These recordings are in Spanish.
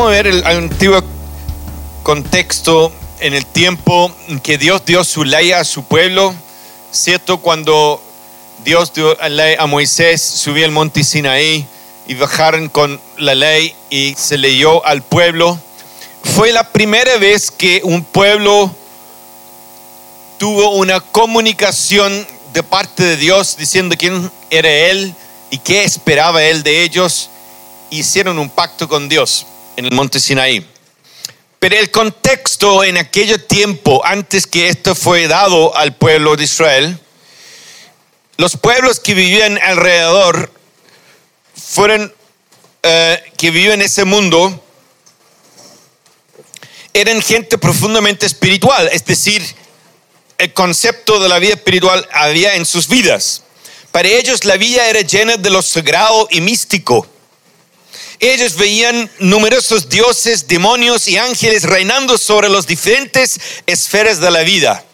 Vamos a ver el antiguo contexto en el tiempo que Dios dio su ley a su pueblo, ¿cierto? Cuando Dios dio la ley a Moisés, subió el monte Sinaí y bajaron con la ley y se leyó al pueblo. Fue la primera vez que un pueblo tuvo una comunicación de parte de Dios diciendo quién era Él y qué esperaba Él de ellos. Hicieron un pacto con Dios en el monte Sinaí. Pero el contexto en aquel tiempo, antes que esto fue dado al pueblo de Israel, los pueblos que vivían alrededor fueron, eh, que vivían en ese mundo, eran gente profundamente espiritual, es decir, el concepto de la vida espiritual había en sus vidas. Para ellos la vida era llena de lo sagrado y místico. Ellos veían numerosos dioses, demonios y ángeles reinando sobre las diferentes esferas de la vida.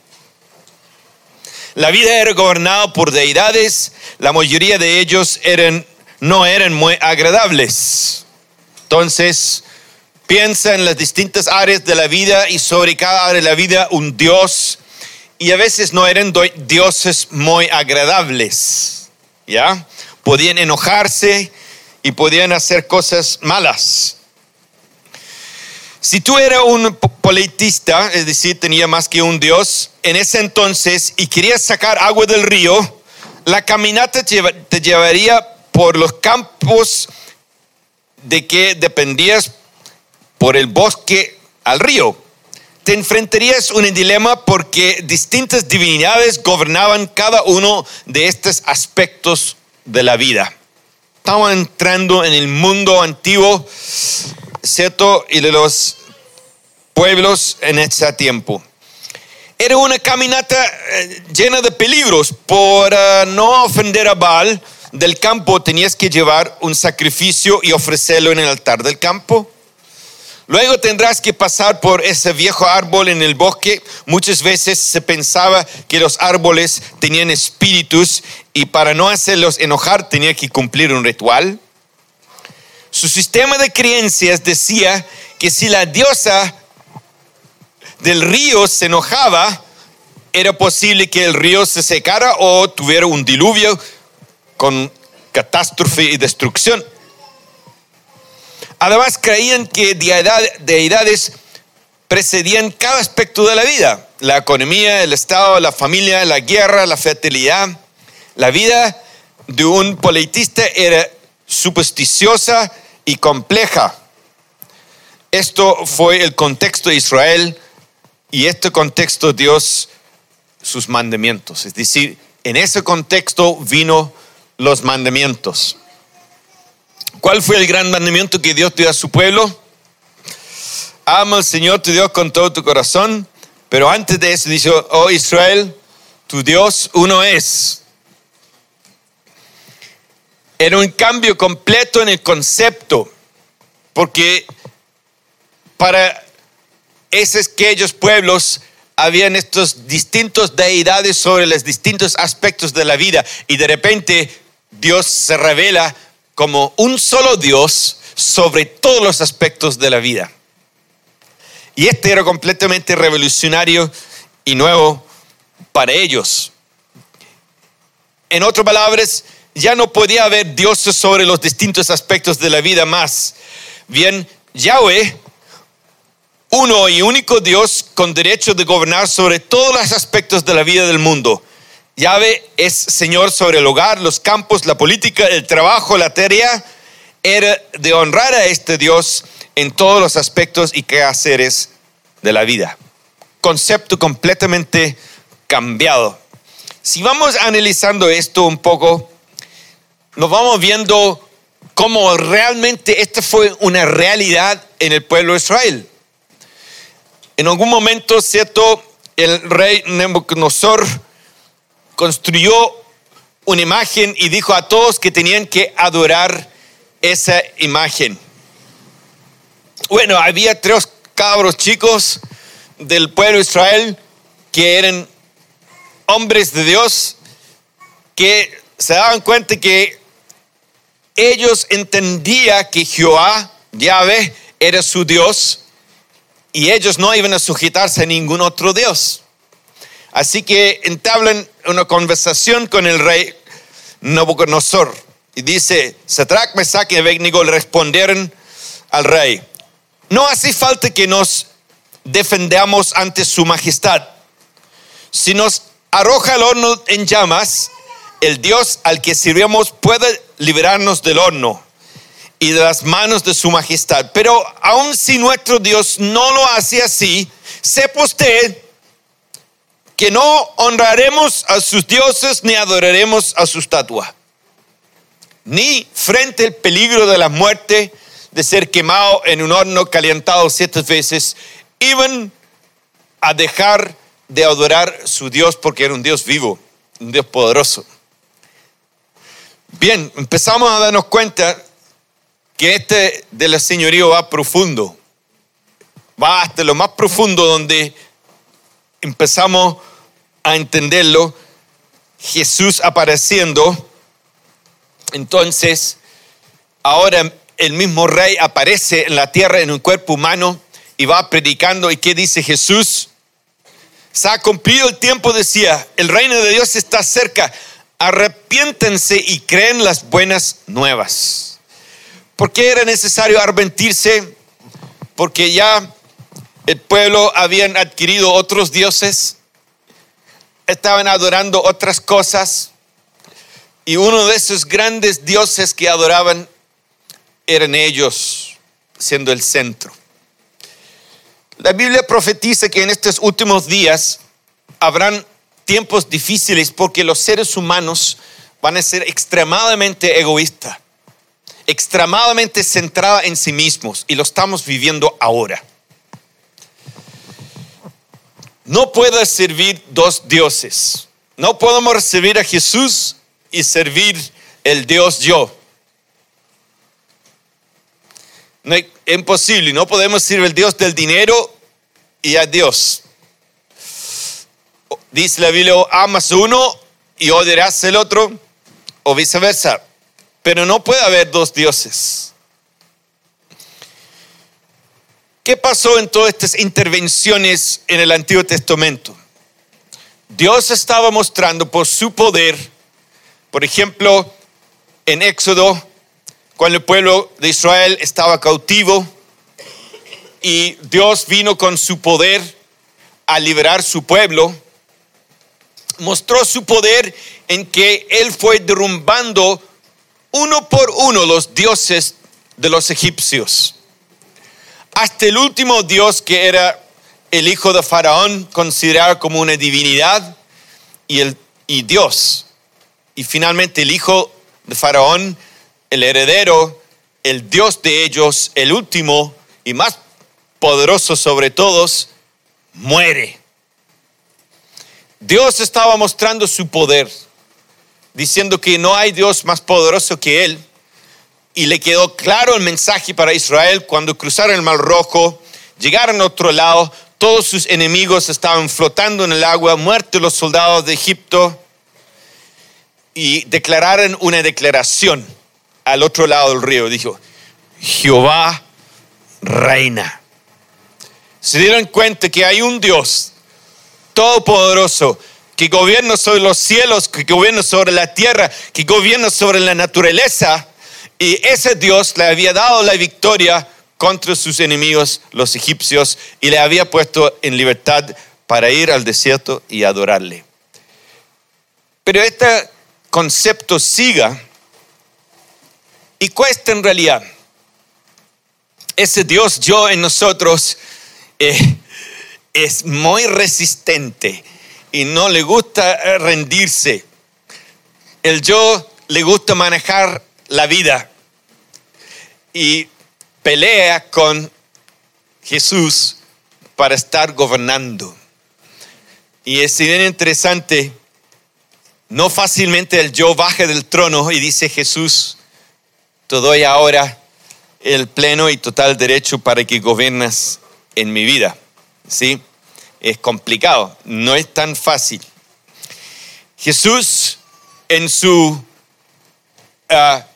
La vida era gobernada por deidades, la mayoría de ellos eran, no eran muy agradables. Entonces, piensa en las distintas áreas de la vida y sobre cada área de la vida un dios y a veces no eran dioses muy agradables, ¿ya? Podían enojarse y podían hacer cosas malas. Si tú eras un politista, es decir, tenía más que un dios, en ese entonces y querías sacar agua del río, la caminata te llevaría por los campos de que dependías por el bosque al río te enfrentarías un dilema porque distintas divinidades gobernaban cada uno de estos aspectos de la vida. Estamos entrando en el mundo antiguo, ¿cierto? Y de los pueblos en ese tiempo. Era una caminata eh, llena de peligros. Por eh, no ofender a Baal del campo tenías que llevar un sacrificio y ofrecerlo en el altar del campo. Luego tendrás que pasar por ese viejo árbol en el bosque. Muchas veces se pensaba que los árboles tenían espíritus y para no hacerlos enojar tenía que cumplir un ritual. Su sistema de creencias decía que si la diosa del río se enojaba, era posible que el río se secara o tuviera un diluvio con catástrofe y destrucción. Además creían que deidades precedían cada aspecto de la vida, la economía, el Estado, la familia, la guerra, la fertilidad. La vida de un politista era supersticiosa y compleja. Esto fue el contexto de Israel y este contexto Dios sus mandamientos. Es decir, en ese contexto vino los mandamientos. ¿Cuál fue el gran mandamiento que Dios dio a su pueblo? Ama al Señor tu Dios con todo tu corazón. Pero antes de eso dice, oh Israel, tu Dios uno es. Era un cambio completo en el concepto, porque para esos aquellos pueblos habían estos distintos deidades sobre los distintos aspectos de la vida y de repente Dios se revela como un solo Dios sobre todos los aspectos de la vida. Y este era completamente revolucionario y nuevo para ellos. En otras palabras, ya no podía haber dioses sobre los distintos aspectos de la vida más. Bien, Yahweh, uno y único Dios con derecho de gobernar sobre todos los aspectos de la vida del mundo. Yahvé es Señor sobre el hogar, los campos, la política, el trabajo, la tarea. Era de honrar a este Dios en todos los aspectos y quehaceres de la vida. Concepto completamente cambiado. Si vamos analizando esto un poco, nos vamos viendo cómo realmente esta fue una realidad en el pueblo de Israel. En algún momento, ¿cierto? El rey Nebuchadnezzar construyó una imagen y dijo a todos que tenían que adorar esa imagen. Bueno, había tres cabros chicos del pueblo de Israel que eran hombres de Dios que se daban cuenta que ellos entendían que Jehová, Yahvé, era su Dios y ellos no iban a sujetarse a ningún otro Dios. Así que entablan una conversación con el rey Nabucodonosor y dice, Sadrach, Mesach y Abednego respondieron al rey, no hace falta que nos defendamos ante su majestad. Si nos arroja el horno en llamas, el Dios al que sirvemos puede liberarnos del horno y de las manos de su majestad. Pero aun si nuestro Dios no lo hace así, sepa usted que no honraremos a sus dioses ni adoraremos a su estatua. Ni frente al peligro de la muerte, de ser quemado en un horno calentado siete veces, iban a dejar de adorar su Dios porque era un Dios vivo, un Dios poderoso. Bien, empezamos a darnos cuenta que este del señorío va profundo, va hasta lo más profundo donde empezamos a entenderlo, Jesús apareciendo, entonces ahora el mismo rey aparece en la tierra en un cuerpo humano y va predicando y qué dice Jesús? Se ha cumplido el tiempo, decía, el reino de Dios está cerca, arrepiéntense y creen las buenas nuevas. ¿Por qué era necesario arrepentirse? Porque ya el pueblo habían adquirido otros dioses, estaban adorando otras cosas, y uno de esos grandes dioses que adoraban eran ellos, siendo el centro. La Biblia profetiza que en estos últimos días habrán tiempos difíciles porque los seres humanos van a ser extremadamente egoístas, extremadamente centrados en sí mismos y lo estamos viviendo ahora. No puedo servir dos dioses. No podemos servir a Jesús y servir el Dios yo. No es imposible, no podemos servir el Dios del dinero y a Dios. Dice la Biblia, amas uno y odiarás el otro, o viceversa. Pero no puede haber dos dioses. ¿Qué pasó en todas estas intervenciones en el Antiguo Testamento? Dios estaba mostrando por su poder, por ejemplo, en Éxodo, cuando el pueblo de Israel estaba cautivo y Dios vino con su poder a liberar su pueblo mostró su poder en que él fue derrumbando uno por uno los dioses de los egipcios. Hasta el último dios que era el hijo de Faraón, considerado como una divinidad y, el, y Dios. Y finalmente el hijo de Faraón, el heredero, el dios de ellos, el último y más poderoso sobre todos, muere. Dios estaba mostrando su poder, diciendo que no hay Dios más poderoso que Él. Y le quedó claro el mensaje para Israel cuando cruzaron el Mar Rojo, llegaron a otro lado, todos sus enemigos estaban flotando en el agua, muertos los soldados de Egipto, y declararon una declaración al otro lado del río. Dijo, Jehová reina. Se dieron cuenta que hay un Dios todopoderoso, que gobierna sobre los cielos, que gobierna sobre la tierra, que gobierna sobre la naturaleza. Y ese Dios le había dado la victoria contra sus enemigos, los egipcios, y le había puesto en libertad para ir al desierto y adorarle. Pero este concepto siga y cuesta en realidad. Ese Dios yo en nosotros eh, es muy resistente y no le gusta rendirse. El yo le gusta manejar la vida y pelea con Jesús para estar gobernando. Y es bien interesante, no fácilmente el yo baje del trono y dice Jesús, te doy ahora el pleno y total derecho para que gobiernas en mi vida. ¿sí? Es complicado, no es tan fácil. Jesús en sus ah,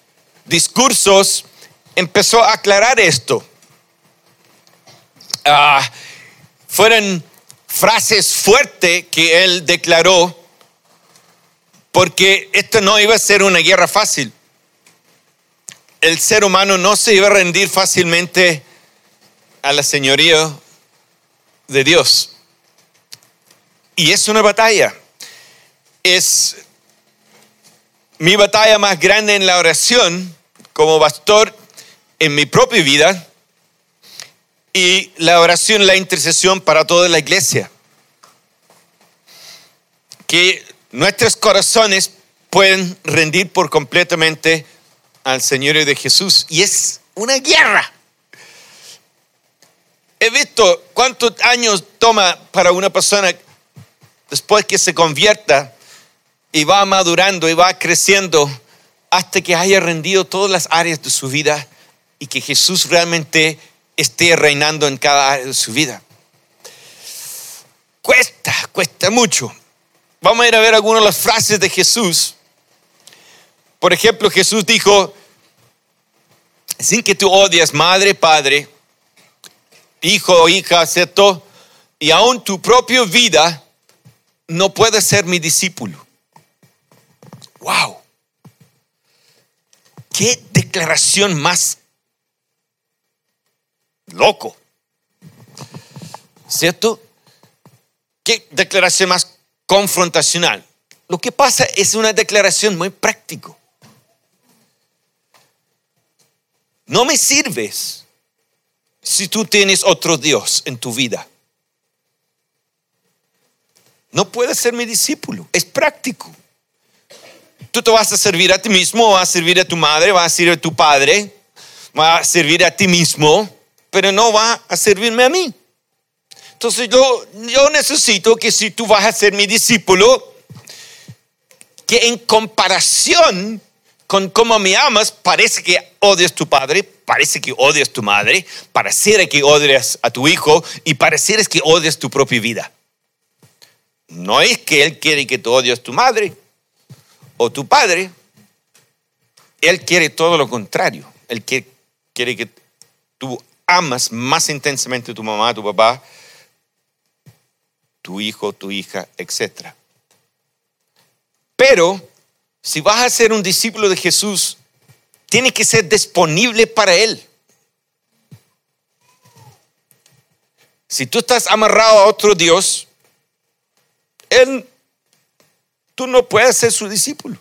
discursos empezó a aclarar esto. ah, fueron frases fuertes que él declaró, porque esto no iba a ser una guerra fácil. El ser humano no se iba a rendir fácilmente a la señoría de Dios. Y es una batalla. Es mi batalla más grande en la oración como pastor en mi propia vida y la oración, la intercesión para toda la iglesia. Que nuestros corazones pueden rendir por completamente al Señor de Jesús. Y es una guerra. He visto cuántos años toma para una persona después que se convierta y va madurando y va creciendo hasta que haya rendido todas las áreas de su vida y que Jesús realmente esté reinando en cada área de su vida. Cuesta, cuesta mucho. Vamos a ir a ver algunas de las frases de Jesús. Por ejemplo, Jesús dijo, sin que tú odias madre, padre, hijo o hija, ¿cierto? Y aún tu propia vida, no puedes ser mi discípulo. ¡Wow! ¿Qué declaración más loco. ¿Cierto? ¿Qué declaración más confrontacional? Lo que pasa es una declaración muy práctico. No me sirves si tú tienes otro Dios en tu vida. No puedes ser mi discípulo. Es práctico. Tú te vas a servir a ti mismo, vas a servir a tu madre, vas a servir a tu padre, vas a servir a ti mismo pero no va a servirme a mí. Entonces yo, yo necesito que si tú vas a ser mi discípulo, que en comparación con cómo me amas, parece que odias a tu padre, parece que odias a tu madre, pareciera que odias a tu hijo y pareciera que odias tu propia vida. No es que Él quiere que tú odies a tu madre o tu padre, Él quiere todo lo contrario. Él quiere, quiere que tú amas más intensamente a tu mamá, a tu papá, tu hijo, tu hija, etc. Pero si vas a ser un discípulo de Jesús, tiene que ser disponible para Él. Si tú estás amarrado a otro Dios, Él, tú no puedes ser su discípulo.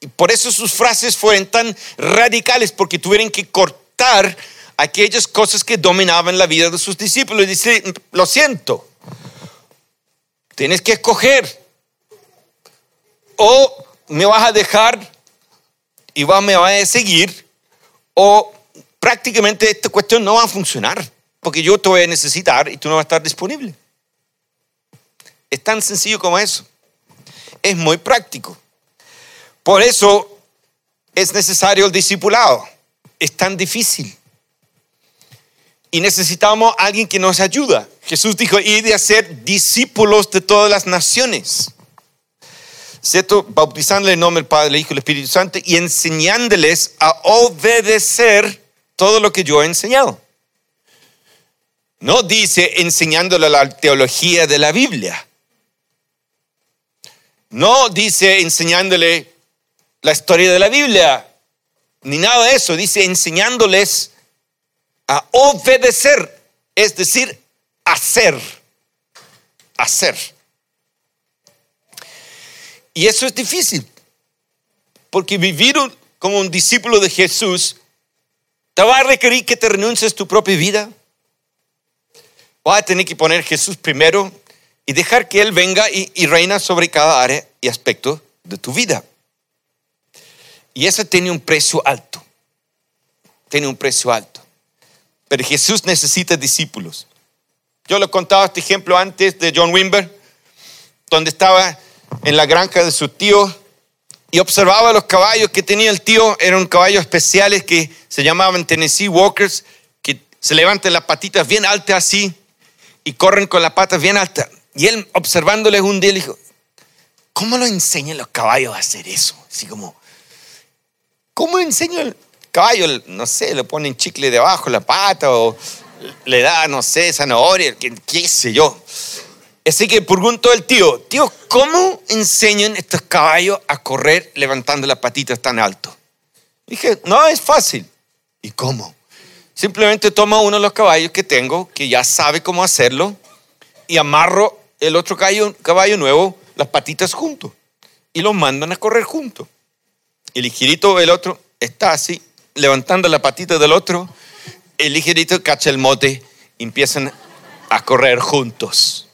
Y por eso sus frases fueron tan radicales, porque tuvieron que cortar aquellas cosas que dominaban la vida de sus discípulos. Y dice, lo siento, tienes que escoger. O me vas a dejar y me vas a seguir, o prácticamente esta cuestión no va a funcionar, porque yo te voy a necesitar y tú no vas a estar disponible. Es tan sencillo como eso. Es muy práctico. Por eso es necesario el discipulado. Es tan difícil y necesitamos alguien que nos ayuda. Jesús dijo, y de hacer discípulos de todas las naciones. ¿Cierto? Bautizándole en nombre del Padre, el Hijo y el Espíritu Santo y enseñándoles a obedecer todo lo que yo he enseñado. No dice enseñándole la teología de la Biblia. No dice enseñándole la historia de la Biblia, ni nada de eso. Dice enseñándoles a obedecer, es decir, hacer, hacer. Y eso es difícil, porque vivir como un discípulo de Jesús te va a requerir que te renuncies tu propia vida. Vas a tener que poner Jesús primero y dejar que Él venga y, reina sobre cada área y aspecto de tu vida. Y eso tiene un precio alto. Tiene un precio alto. Pero Jesús necesita discípulos. Yo le contaba este ejemplo antes de John Wimber, donde estaba en la granja de su tío y observaba los caballos que tenía el tío. Eran caballos especiales que se llamaban Tennessee Walkers, que se levantan las patitas bien altas así y corren con las patas bien altas. Y él observándoles un día le dijo, ¿cómo lo enseñan los caballos a hacer eso? Así como, ¿cómo enseño caballo, no sé, le ponen chicle debajo la pata o le da, no sé, zanahoria, qué, qué sé yo. Así que pregunto al tío, tío, ¿cómo enseñan estos caballos a correr levantando las patitas tan alto? Dije, no, es fácil. ¿Y cómo? Simplemente toma uno de los caballos que tengo, que ya sabe cómo hacerlo, y amarro el otro caballo, caballo nuevo, las patitas juntos, y los mandan a correr juntos. El ligerito, el otro, está así, levantando la patita del otro, el ligerito cacha el mote empiezan a correr juntos.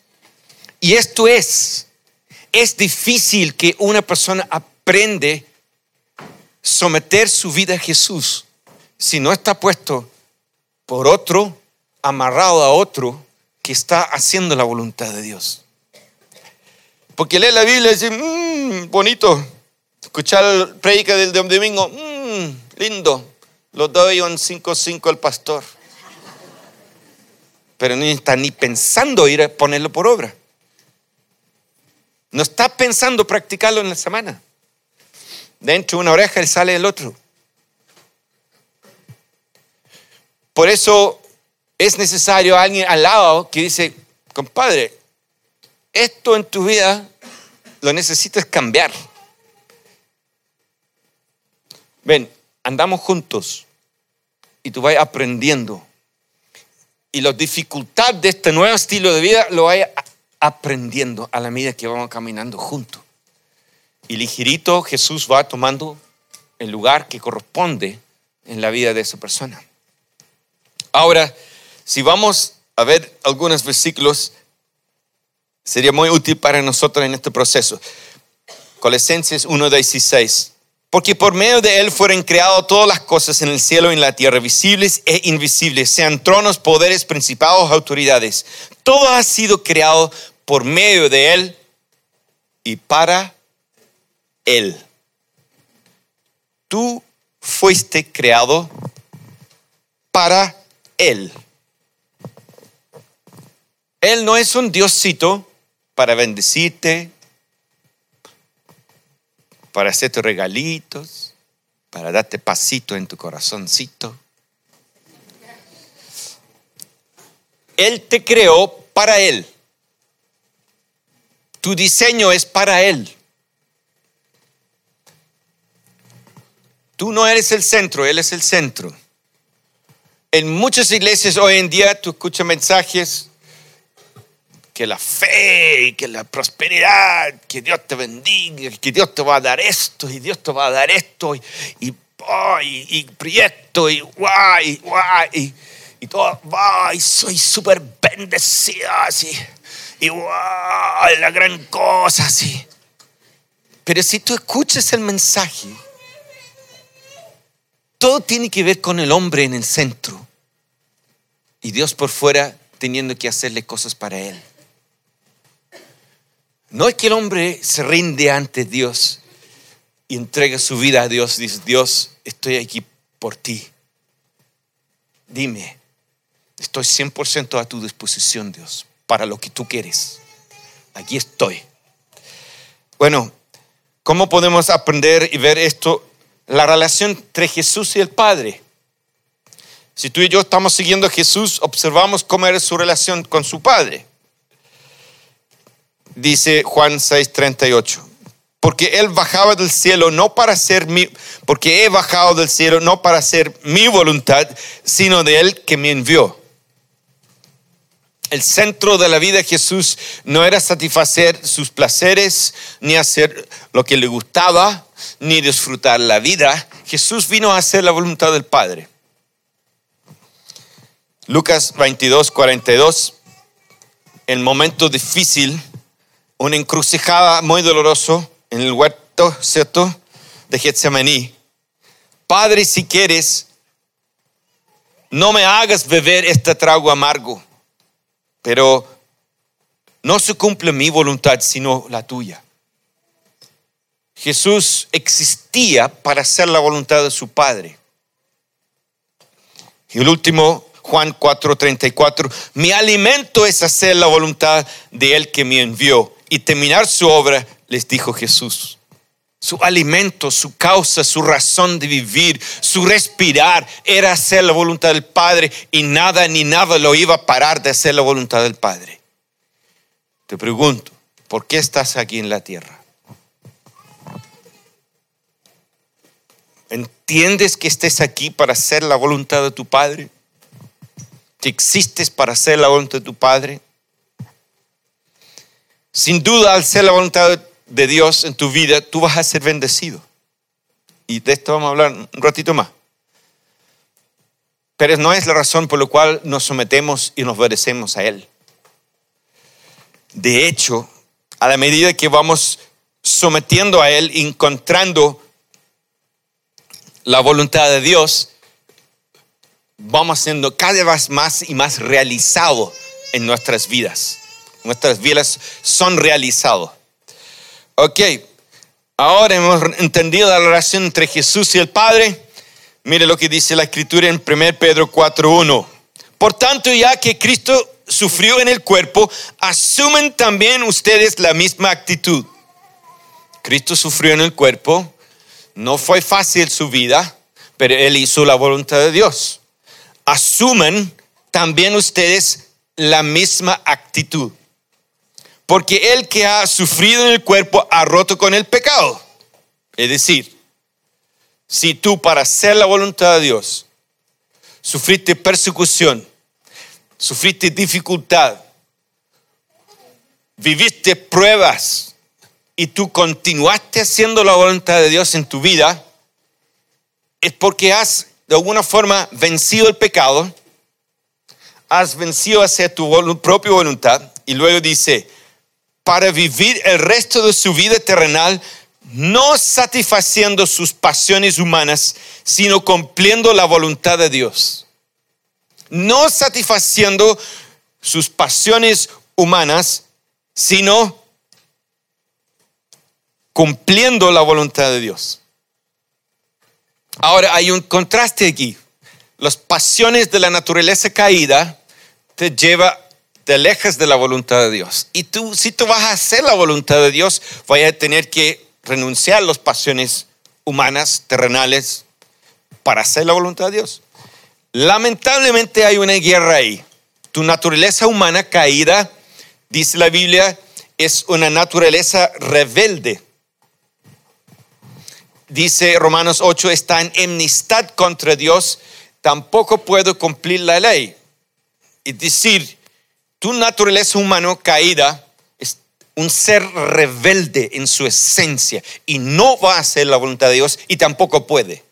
Y esto es, es difícil que una persona aprende someter su vida a Jesús si no está puesto por otro, amarrado a otro que está haciendo la voluntad de Dios. Porque lee la Biblia y dice, mmm, bonito, escuchar el predica del domingo, mmm, lindo, lo doy un 5-5 al pastor. Pero no está ni pensando ir a ponerlo por obra. No está pensando practicarlo en la semana. Dentro de una oreja y sale el otro. Por eso es necesario alguien al lado que dice, compadre, esto en tu vida lo necesitas cambiar. Ven, andamos juntos y tú vas aprendiendo. Y la dificultad de este nuevo estilo de vida lo vas aprendiendo a la medida que vamos caminando juntos. Y ligerito Jesús va tomando el lugar que corresponde en la vida de esa persona. Ahora, si vamos a ver algunos versículos, sería muy útil para nosotros en este proceso. Colosenses 1.16. Porque por medio de Él fueron creadas todas las cosas en el cielo y en la tierra, visibles e invisibles, sean tronos, poderes, principados, autoridades. Todo ha sido creado por medio de Él y para Él. Tú fuiste creado para Él. Él no es un diosito para bendecirte, para hacerte regalitos, para darte pasito en tu corazoncito. Él te creó para Él. Tu diseño es para Él. Tú no eres el centro, Él es el centro. En muchas iglesias hoy en día tú escuchas mensajes que la fe y que la prosperidad, que Dios te bendiga, que Dios te va a dar esto y Dios te va a dar esto y, y, y, proyecto y guay, guay, y, todo, y soy súper bendecida así, y guay, la gran cosa así. Pero si tú escuchas el mensaje, todo tiene que ver con el hombre en el centro y Dios por fuera teniendo que hacerle cosas para él. No es que el hombre se rinde ante Dios y entrega su vida a Dios. Dice, Dios, estoy aquí por ti. Dime, estoy 100% a tu disposición, Dios, para lo que tú quieres. Aquí estoy. Bueno, ¿cómo podemos aprender y ver esto? La relación entre Jesús y el Padre. Si tú y yo estamos siguiendo a Jesús, observamos cómo era su relación con su Padre dice Juan 6:38. Porque Él bajaba del cielo no para ser mi, porque he bajado del cielo no para hacer mi voluntad, sino de Él que me envió. El centro de la vida de Jesús no era satisfacer sus placeres, ni hacer lo que le gustaba, ni disfrutar la vida. Jesús vino a hacer la voluntad del Padre. Lucas 22, 42. El momento difícil una encrucijada muy doloroso en el huerto, ¿cierto? De Getsemaní. Padre, si quieres, no me hagas beber este trago amargo, pero no se cumple mi voluntad, sino la tuya. Jesús existía para hacer la voluntad de su Padre. Y el último, Juan 4:34, mi alimento es hacer la voluntad de Él que me envió y terminar su obra, les dijo Jesús. Su alimento, su causa, su razón de vivir, su respirar era hacer la voluntad del Padre y nada ni nada lo iba a parar de hacer la voluntad del Padre. Te pregunto, ¿por qué estás aquí en la tierra? ¿Entiendes que estés aquí para hacer la voluntad de tu Padre? ¿Que existes para hacer la voluntad de tu Padre? Sin duda, al ser la voluntad de Dios en tu vida, tú vas a ser bendecido. Y de esto vamos a hablar un ratito más. Pero no es la razón por la cual nos sometemos y nos obedecemos a Él. De hecho, a la medida que vamos sometiendo a Él, encontrando la voluntad de Dios, vamos siendo cada vez más y más realizados en nuestras vidas. Nuestras vidas son realizados. Ok, ahora hemos entendido la relación entre Jesús y el Padre. Mire lo que dice la escritura en 1 Pedro 4.1. Por tanto, ya que Cristo sufrió en el cuerpo, asumen también ustedes la misma actitud. Cristo sufrió en el cuerpo, no fue fácil su vida, pero Él hizo la voluntad de Dios. Asumen también ustedes la misma actitud. Porque el que ha sufrido en el cuerpo ha roto con el pecado. Es decir, si tú para hacer la voluntad de Dios sufriste persecución, sufriste dificultad, viviste pruebas, y tú continuaste haciendo la voluntad de Dios en tu vida, es porque has de alguna forma vencido el pecado, has vencido hacia tu propia voluntad y luego dice, para vivir el resto de su vida terrenal, no satisfaciendo sus pasiones humanas, sino cumpliendo la voluntad de Dios. No satisfaciendo sus pasiones humanas, sino cumpliendo la voluntad de Dios. Ahora hay un contraste aquí. Las pasiones de la naturaleza caída te lleva, te alejas de la voluntad de Dios. Y tú, si tú vas a hacer la voluntad de Dios, vas a tener que renunciar a las pasiones humanas, terrenales, para hacer la voluntad de Dios. Lamentablemente hay una guerra ahí. Tu naturaleza humana caída, dice la Biblia, es una naturaleza rebelde dice Romanos 8, está en enemistad contra Dios, tampoco puedo cumplir la ley. Es decir, tu naturaleza humana caída es un ser rebelde en su esencia y no va a hacer la voluntad de Dios y tampoco puede.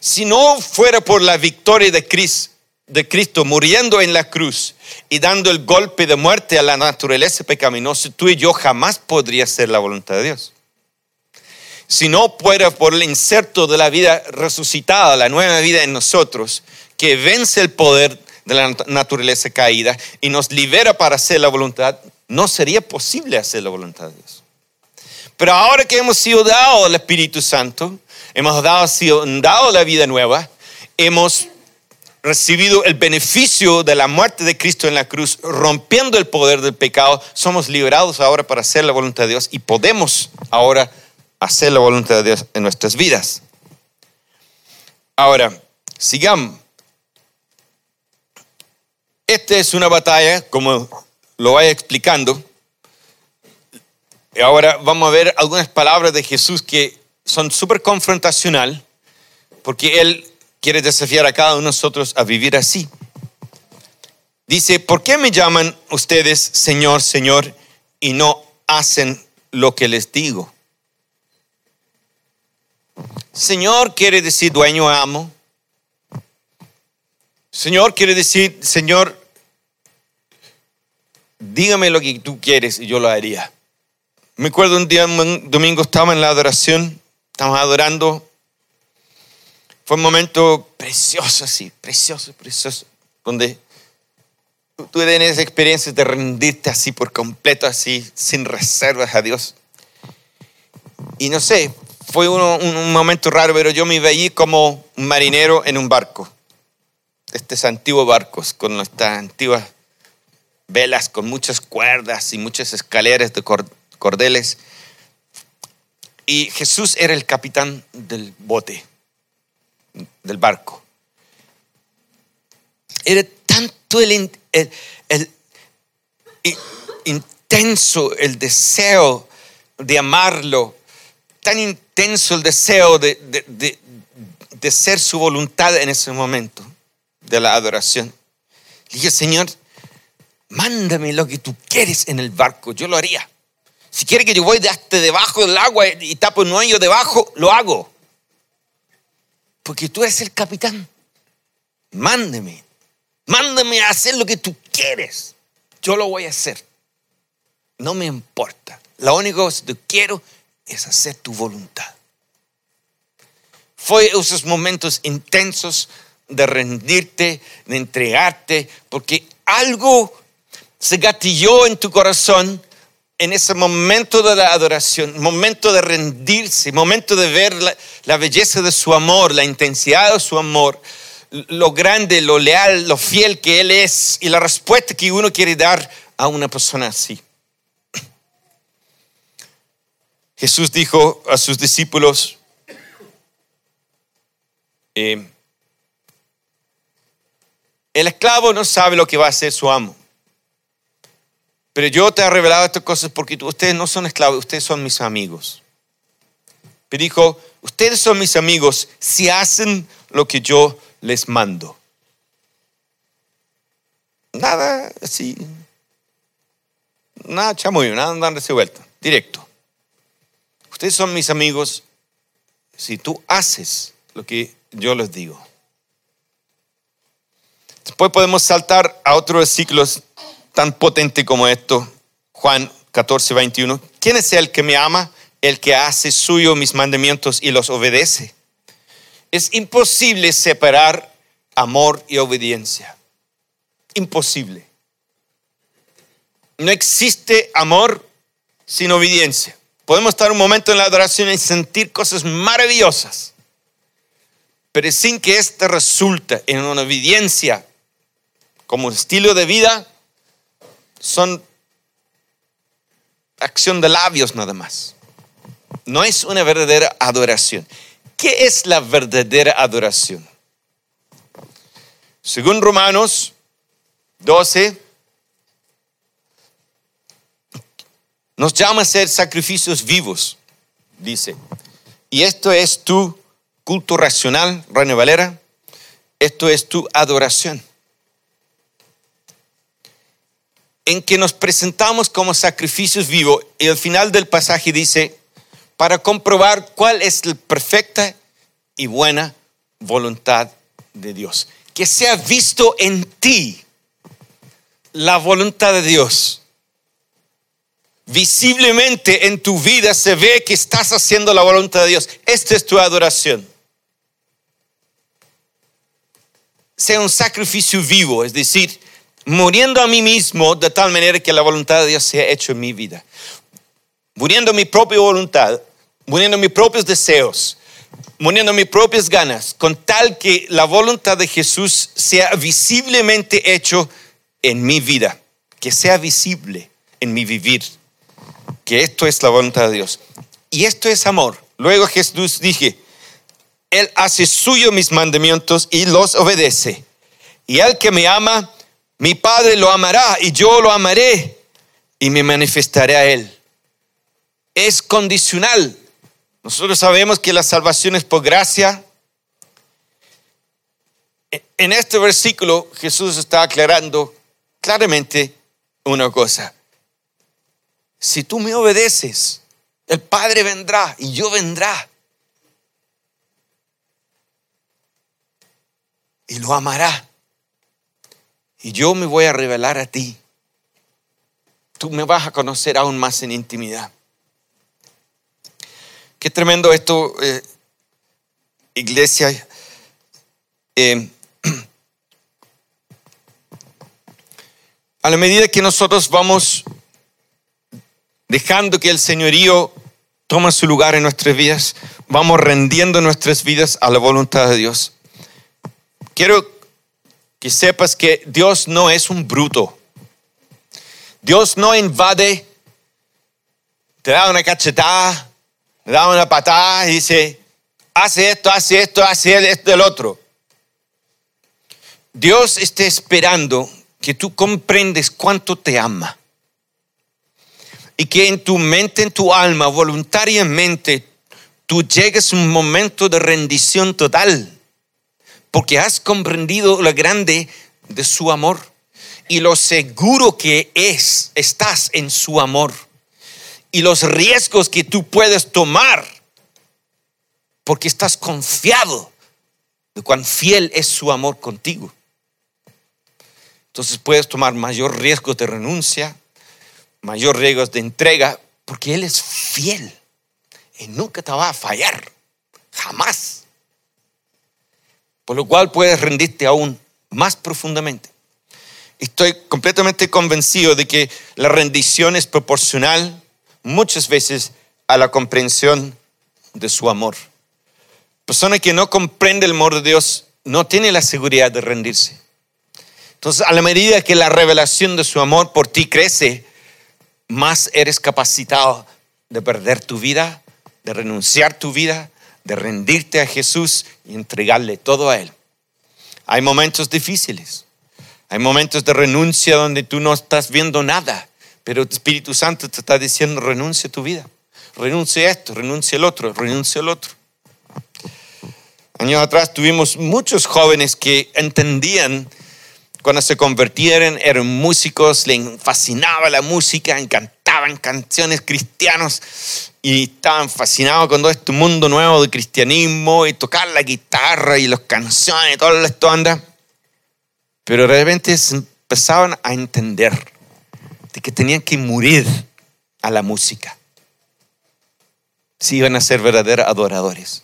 Si no fuera por la victoria de Cristo, de Cristo muriendo en la cruz y dando el golpe de muerte a la naturaleza pecaminosa, tú y yo jamás podría hacer la voluntad de Dios si no fuera por el inserto de la vida resucitada, la nueva vida en nosotros, que vence el poder de la naturaleza caída y nos libera para hacer la voluntad, no sería posible hacer la voluntad de Dios. Pero ahora que hemos sido dados el Espíritu Santo, hemos dado, sido dado la vida nueva, hemos recibido el beneficio de la muerte de Cristo en la cruz, rompiendo el poder del pecado, somos liberados ahora para hacer la voluntad de Dios y podemos ahora hacer la voluntad de Dios en nuestras vidas. Ahora, sigamos. Esta es una batalla, como lo voy explicando. Y ahora vamos a ver algunas palabras de Jesús que son súper confrontacional, porque Él quiere desafiar a cada uno de nosotros a vivir así. Dice, ¿por qué me llaman ustedes Señor, Señor y no hacen lo que les digo? Señor quiere decir dueño, amo. Señor quiere decir, Señor, dígame lo que tú quieres y yo lo haría. Me acuerdo un día, un domingo estaba en la adoración, estábamos adorando. Fue un momento precioso, así, precioso, precioso, donde tú tienes experiencias de rendirte así por completo, así, sin reservas a Dios. Y no sé, fue un, momento raro, pero yo me veía como un marinero en un barco. Estos antiguos barcos, con estas antiguas velas, con muchas cuerdas y muchas escaleras de cordeles. y Jesús era el capitán del bote, del barco. Era tanto el, intenso el deseo de amarlo, tan intenso el deseo de, de, de, ser su voluntad en ese momento de la adoración. dije, Señor, mándame lo que tú quieres en el barco, yo lo haría. Si quieres que yo voy hasta debajo del agua y tapo un hoyo debajo, lo hago. Porque tú eres el capitán. Mándeme. Mándame a hacer lo que tú quieres. Yo lo voy a hacer. No me importa. Lo único que quiero es hacer tu voluntad. Fue esos momentos intensos de rendirte, de entregarte, porque algo se gatilló en tu corazón en ese momento de la adoración, momento de rendirse, momento de ver la, belleza de su amor, la intensidad de su amor, lo grande, lo leal, lo fiel que Él es y la respuesta que uno quiere dar a una persona así. Jesús dijo a sus discípulos, eh, el esclavo no sabe lo que va a hacer su amo. Pero yo te he revelado estas cosas porque ustedes no son esclavos, ustedes son mis amigos. Pero dijo, ustedes son mis amigos si hacen lo que yo les mando. Nada así. Nada chamuyo, nada dándose vuelta. Directo ustedes son mis amigos si tú haces lo que yo les digo. Después podemos saltar a otros versículos tan potente como esto, Juan 14, 21. ¿Quién es el que me ama? El que hace suyo mis mandamientos y los obedece. Es imposible separar amor y obediencia. Imposible. No existe amor sin obediencia. Podemos estar un momento en la adoración y sentir cosas maravillosas, pero sin que éste resulte en una obediencia como estilo de vida, son acción de labios nada más. No es una verdadera adoración. ¿Qué es la verdadera adoración? Según Romanos 12, Nos llama a ser sacrificios vivos, dice. Y esto es tu culto racional, Reina Valera. Esto es tu adoración. En que nos presentamos como sacrificios vivos. Y al final del pasaje dice, para comprobar cuál es la perfecta y buena voluntad de Dios. Que sea visto en ti la voluntad de Dios visiblemente en tu vida se ve que estás haciendo la voluntad de Dios. Esta es tu adoración. Sea un sacrificio vivo, es decir, muriendo a mí mismo de tal manera que la voluntad de Dios sea hecha en mi vida. Muriendo mi propia voluntad, muriendo mis propios deseos, muriendo mis propias ganas, con tal que la voluntad de Jesús sea visiblemente hecho en mi vida, que sea visible en mi vivir que esto es la voluntad de Dios. Y esto es amor. Luego Jesús dije, Él hace suyo mis mandamientos y los obedece. Y el que me ama, mi Padre lo amará y yo lo amaré y me manifestaré a Él. Es condicional. Nosotros sabemos que la salvación es por gracia. En este versículo Jesús está aclarando claramente una cosa si tú me obedeces, el Padre vendrá y yo vendrá. Y lo amará. Y yo me voy a revelar a ti. Tú me vas a conocer aún más en intimidad. Qué tremendo esto, eh, iglesia. Eh, a la medida que nosotros vamos dejando que el señorío toma su lugar en nuestras vidas, vamos rendiendo nuestras vidas a la voluntad de Dios. Quiero que sepas que Dios no es un bruto. Dios no invade, te da una cachetada le da una patada y dice, hace esto, hace esto, hace esto, el otro. Dios está esperando que tú comprendes cuánto te ama. Y que en tu mente, en tu alma, voluntariamente, tú llegues a un momento de rendición total. Porque has comprendido lo grande de su amor y lo seguro que es, estás en su amor y los riesgos que tú puedes tomar porque estás confiado de cuán fiel es su amor contigo. Entonces puedes tomar mayor riesgo de renuncia, mayor riesgo de entrega, porque Él es fiel y nunca te va a fallar, jamás. Por lo cual puedes rendirte aún más profundamente. Estoy completamente convencido de que la rendición es proporcional muchas veces a la comprensión de su amor. Persona que no comprende el amor de Dios no tiene la seguridad de rendirse. Entonces, a la medida que la revelación de su amor por ti crece, más eres capacitado de perder tu vida, de renunciar tu vida, de rendirte a Jesús y entregarle todo a Él. Hay momentos difíciles, hay momentos de renuncia donde tú no estás viendo nada, pero el Espíritu Santo te está diciendo renuncia a tu vida, renuncia a esto, renuncia al otro, renuncia al otro. Años atrás tuvimos muchos jóvenes que entendían cuando se convirtieron, eran músicos, les fascinaba la música, encantaban canciones cristianos y estaban fascinados con todo este mundo nuevo de cristianismo y tocar la guitarra y las canciones y todo esto anda. Pero realmente empezaban a entender de que tenían que morir a la música si iban a ser verdaderos adoradores.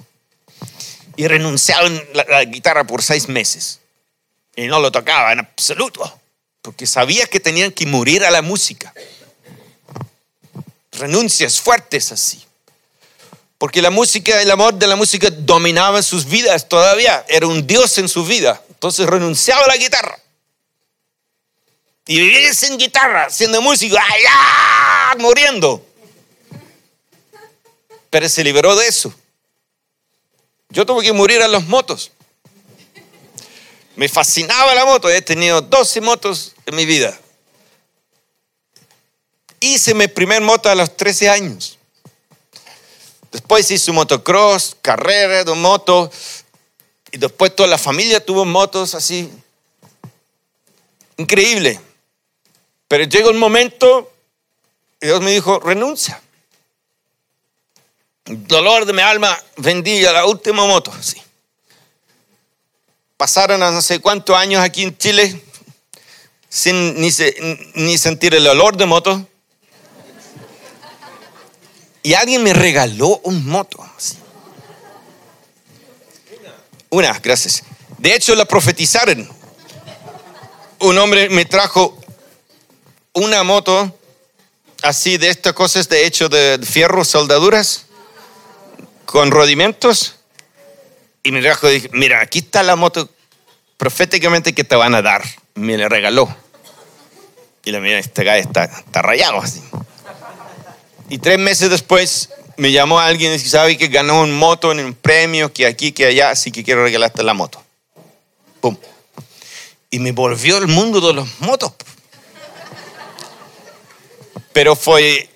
Y renunciaron a la guitarra por seis meses y no lo tocaba en absoluto, porque sabía que tenían que morir a la música. Renuncias fuertes así. Porque la música, el amor de la música dominaba sus vidas todavía, era un Dios en su vida. Entonces renunciaba a la guitarra. Y vivía sin guitarra, siendo músico, allá, muriendo. Pero se liberó de eso. Yo tuve que morir a los motos. Me fascinaba la moto, he tenido 12 motos en mi vida. Hice mi primer moto a los 13 años. Después hice motocross, carrera de moto. Y después toda la familia tuvo motos así. Increíble. Pero llegó un momento y Dios me dijo, renuncia. Dolor de mi alma, vendí la última moto. Sí pasaron no sé cuántos años aquí en Chile sin ni, ni sentir el olor de moto. Y alguien me regaló un moto. Una, gracias. De hecho, la profetizaron. Un hombre me trajo una moto así de estas cosas de hecho de fierro, soldaduras, con rodimentos y mi trajo dije, mira, aquí está la moto proféticamente que te van a dar. Me la regaló. Y la mira, este gallo está, está rayado así. Y tres meses después me llamó alguien y sabe que ganó un moto en un premio, que aquí, que allá, así que quiero regalarte la moto. Pum. Y me volvió el mundo de los motos. Pero fue,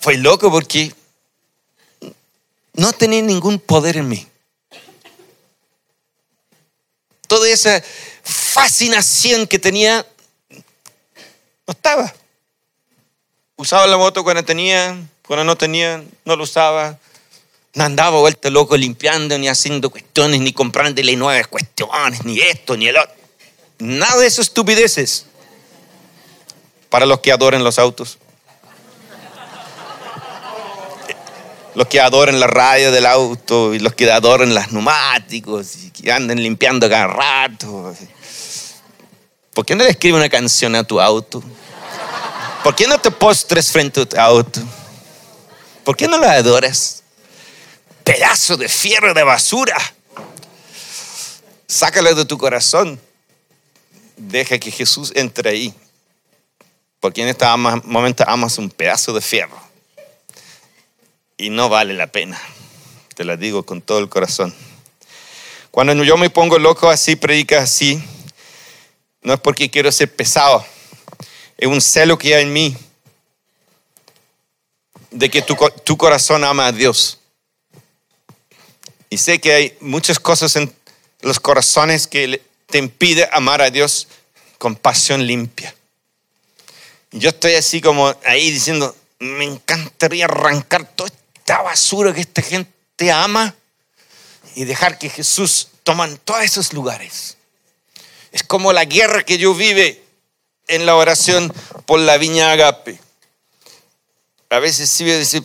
fue loco porque no tenía ningún poder en mí. toda esa fascinación que tenía, no estaba. Usaba la moto cuando tenía, cuando no tenía, no lo usaba. No andaba vuelta loco limpiando, ni haciendo cuestiones, ni comprándole nuevas cuestiones, ni esto, ni el otro. Nada de esas estupideces para los que adoran los autos. los que adoran la radio del auto y los que adoran los neumáticos y que andan limpiando cada rato. ¿Por qué no le escribes una canción a tu auto? ¿Por qué no te postres frente a auto? ¿Por qué no lo adoras? Pedazo de fierro de basura. Sácalo de tu corazón. Deja que Jesús entre ahí. Porque en este momento amas un pedazo de fierro y no vale la pena. Te lo digo con todo el corazón. Cuando yo me pongo loco así, predica así, no es porque quiero ser pesado, es un celo que hay en mí de que tu, tu corazón ama a Dios. Y sé que hay muchas cosas en los corazones que te impide amar a Dios con pasión limpia. Yo estoy así como ahí diciendo, me encantaría arrancar toda esta basura que esta gente ama y dejar que Jesús toman todos esos lugares. Es como la guerra que yo vive en la oración por la viña agape. A veces sí decir,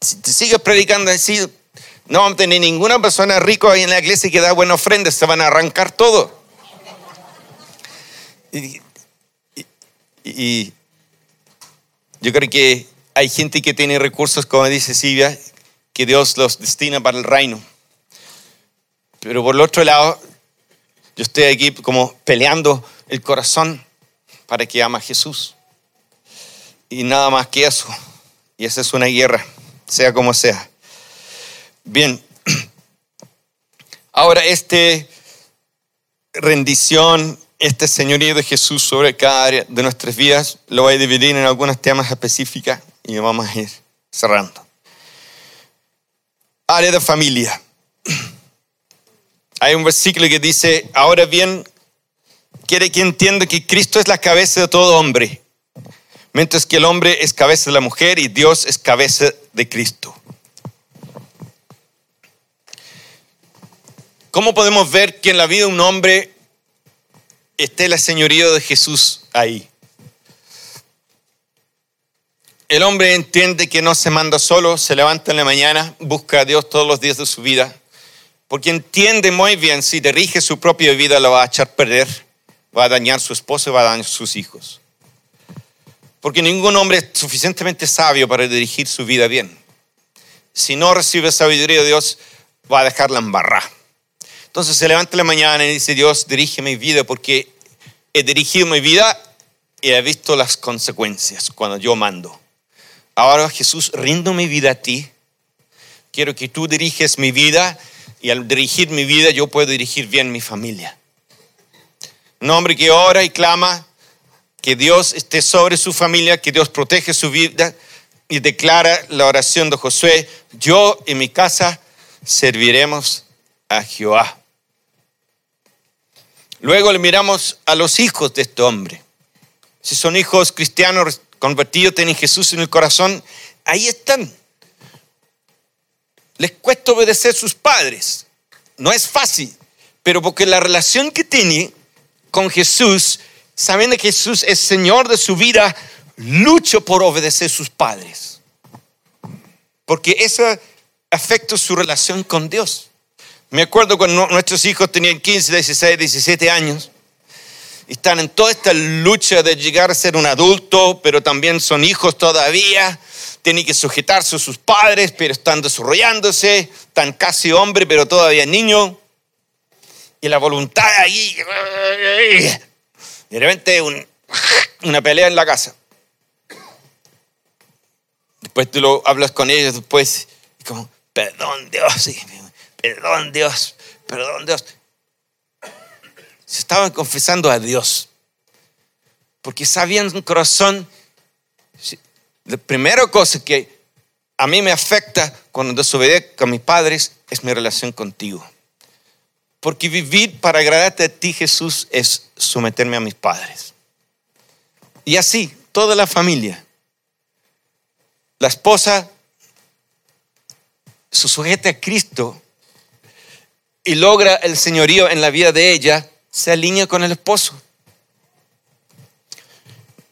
si te sigues predicando así, no vamos a tener ninguna persona rica ahí en la iglesia que da buena ofrenda, se van a arrancar todo. Y, y, yo creo que hay gente que tiene recursos, como dice Silvia, que Dios los destina para el reino. Pero por el otro lado, yo estoy aquí como peleando el corazón para que ama a Jesús. Y nada más que eso. Y esa es una guerra, sea como sea. Bien. Ahora, este rendición, este señorío de Jesús sobre cada área de nuestras vidas, lo voy a dividir en algunos temas específicos y vamos a ir cerrando. Área de familia. Hay un versículo que dice, ahora bien, quiere que entienda que Cristo es la cabeza de todo hombre, mientras que el hombre es cabeza de la mujer y Dios es cabeza de Cristo. ¿Cómo podemos ver que en la vida de un hombre esté la señorío de Jesús ahí? El hombre entiende que no se manda solo, se levanta en la mañana, busca a Dios todos los días de su vida, porque entiende muy bien si dirige su propia vida lo va a echar perder, va a dañar su esposo y va a dañar sus hijos. Porque ningún hombre es suficientemente sabio para dirigir su vida bien. Si no recibe sabiduría de Dios, va a dejarla embarrar. Entonces se levanta la mañana y dice, Dios, dirige mi vida porque he dirigido mi vida y he visto las consecuencias cuando yo mando. Ahora Jesús, rindo mi vida a ti. Quiero que tú diriges mi vida y al dirigir mi vida yo puedo dirigir bien mi familia. Un hombre que ora y clama que Dios esté sobre su familia, que Dios protege su vida y declara la oración de Josué, yo y mi casa serviremos a Jehová. Luego le miramos a los hijos de este hombre. Si son hijos cristianos convertidos, tienen Jesús en el corazón, ahí están. Les cuesta obedecer a sus padres. No es fácil, pero porque la relación que tiene con Jesús, sabiendo que Jesús es Señor de su vida, lucha por obedecer a sus padres. Porque eso afecta su relación con Dios. Me acuerdo cuando nuestros hijos tenían 15, 16, 17 años. Y están en toda esta lucha de llegar a ser un adulto, pero también son hijos todavía. Tienen que sujetarse a sus padres, pero están desarrollándose. Están casi hombre, pero todavía niño. Y la voluntad ahí. De repente una pelea en la casa. Después tú lo hablas con ellos, después, como, perdón Dios, perdón Dios, perdón Dios. Se estaban confesando a Dios. Porque sabían un corazón. La primera cosa que a mí me afecta cuando desobedezco a mis padres es mi relación contigo. Porque vivir para agradarte a ti, Jesús, es someterme a mis padres. Y así, toda la familia. La esposa se sujeta a Cristo y logra el señorío en la vida de ella, se alinea con el esposo.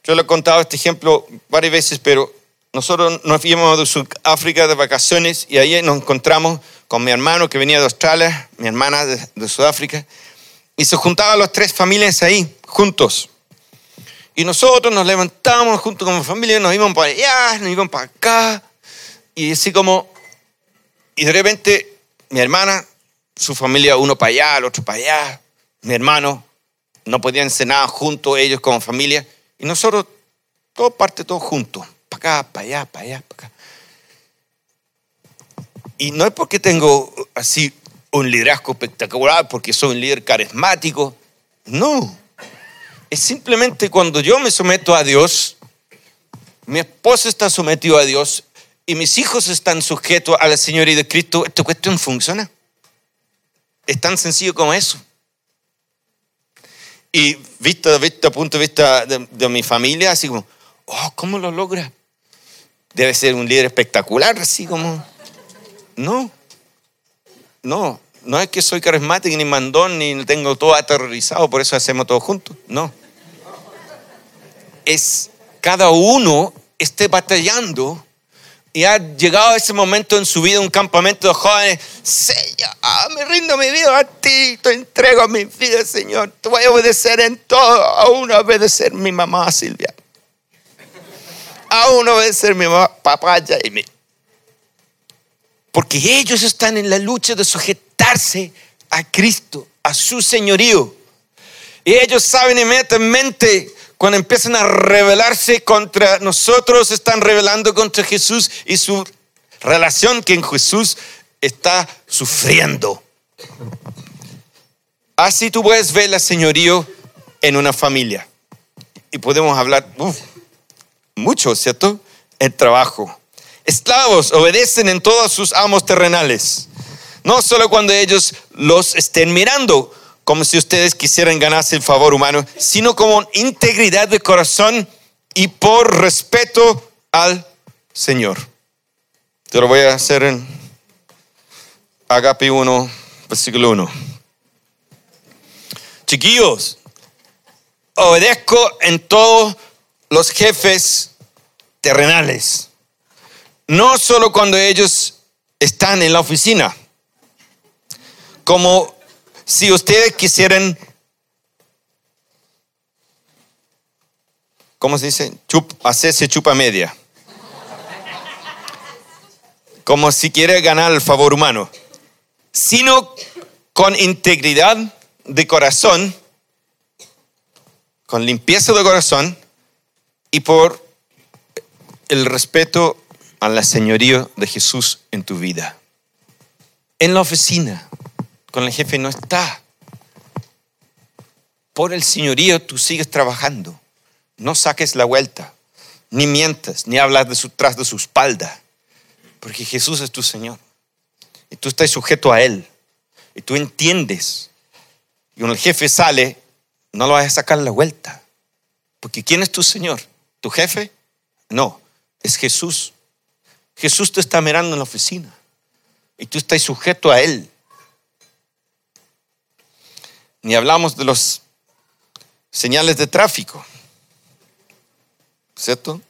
Yo le he contado este ejemplo varias veces, pero nosotros nos fuimos de Sudáfrica de vacaciones y ahí nos encontramos con mi hermano que venía de Australia, mi hermana de, Sudáfrica, y se juntaban las tres familias ahí, juntos. Y nosotros nos levantábamos junto con mi familia, nos íbamos para allá, nos íbamos para acá, y así como, y de repente mi hermana su familia uno para allá, el otro para allá, mi hermano, no podían cenar juntos ellos como familia, y nosotros, todo parte, todo juntos, para acá, para allá, para allá, para acá. Y no es porque tengo así un liderazgo espectacular, porque soy un líder carismático. No. Es simplemente cuando yo me someto a Dios, mi esposa está sometido a Dios y mis hijos están sujetos a la Señoría de Cristo, esta cuestión funciona. Es tan sencillo como eso. Y visto desde el punto de vista de, de, mi familia, así como, oh, ¿cómo lo logra? Debe ser un líder espectacular, así como, no, no, no es que soy carismático, ni mandón, ni tengo todo aterrorizado, por eso hacemos todo juntos, no. Es cada uno esté batallando y ha llegado ese momento en su vida, un campamento de jóvenes, Señor, ah, me rindo mi vida a ti, te entrego mi vida, Señor, te voy a obedecer en todo, aún obedecer mi mamá Silvia, aún obedecer mi mamá, papá Jaime. Porque ellos están en la lucha de sujetarse a Cristo, a su señorío. Y ellos saben inmediatamente cuando empiezan a rebelarse contra nosotros, están rebelando contra Jesús y su relación que en Jesús está sufriendo. Así tú puedes ver la señorío en una familia. Y podemos hablar mucho, ¿cierto? El trabajo. Esclavos obedecen en todos sus amos terrenales. No solo cuando ellos los estén mirando, como si ustedes quisieran ganarse el favor humano, sino como integridad de corazón y por respeto al Señor. Te lo voy a hacer en Agape 1, versículo 1. Chiquillos, obedezco en todos los jefes terrenales, no solo cuando ellos están en la oficina, como si ustedes quisieran, ¿cómo se dice? Chup, hacerse chupa media. Como si quiere ganar el favor humano. Sino con integridad de corazón, con limpieza de corazón y por el respeto a la señoría de Jesús en tu vida. En la oficina, con el jefe no está. Por el señorío tú sigues trabajando. No saques la vuelta, ni mientas, ni hablas de tras de su espalda, porque Jesús es tu Señor. Y tú estás sujeto a Él. Y tú entiendes. Y cuando el jefe sale, no lo vas a sacar la vuelta. Porque ¿quién es tu Señor? ¿Tu jefe? No, es Jesús. Jesús te está mirando en la oficina. Y tú estás sujeto a Él ni hablamos de los señales de tráfico. ¿Cierto?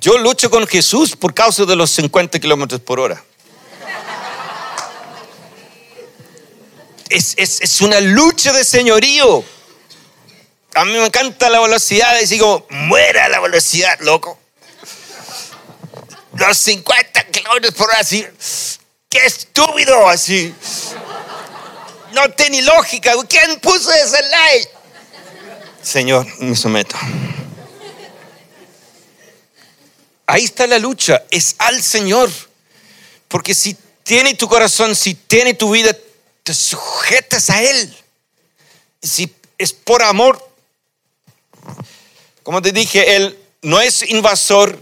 Yo lucho con Jesús por causa de los 50 kilómetros por hora. Es, es, una lucha de señorío. A mí me encanta la velocidad y digo, muera la velocidad, loco. Los 50 kilómetros por hora, así. Qué estúpido, así no tiene lógica. ¿Quién puso ese ley? Señor, me someto. Ahí está la lucha, es al Señor. Porque si tiene tu corazón, si tiene tu vida, te sujetas a Él. Si es por amor, como te dije, Él no es invasor,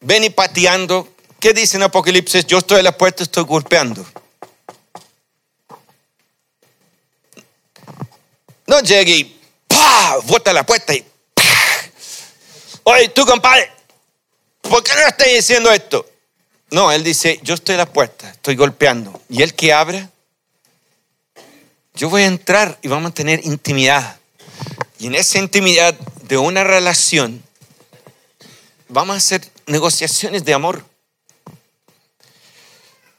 ven y pateando. ¿Qué dice en Apocalipsis? Yo estoy a la puerta, estoy golpeando. No llegue y ¡pah! bota la puerta y Oye, tú compadre, ¿por qué no estás diciendo esto? No, él dice, yo estoy a la puerta, estoy golpeando. Y él que abre, yo voy a entrar y vamos a tener intimidad. Y en esa intimidad de una relación, vamos a hacer negociaciones de amor.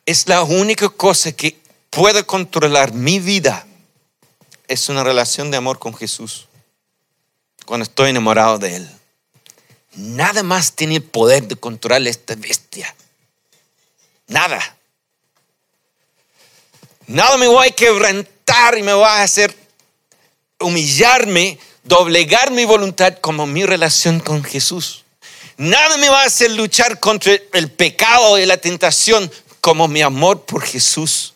Es la única cosa que puede controlar mi vida es una relación de amor con Jesús. Cuando estoy enamorado de Él. Nada más tiene el poder de controlar esta bestia. Nada. Nada me voy a quebrantar y me va a hacer humillarme, doblegar mi voluntad como mi relación con Jesús. Nada me va a hacer luchar contra el pecado y la tentación como mi amor por Jesús.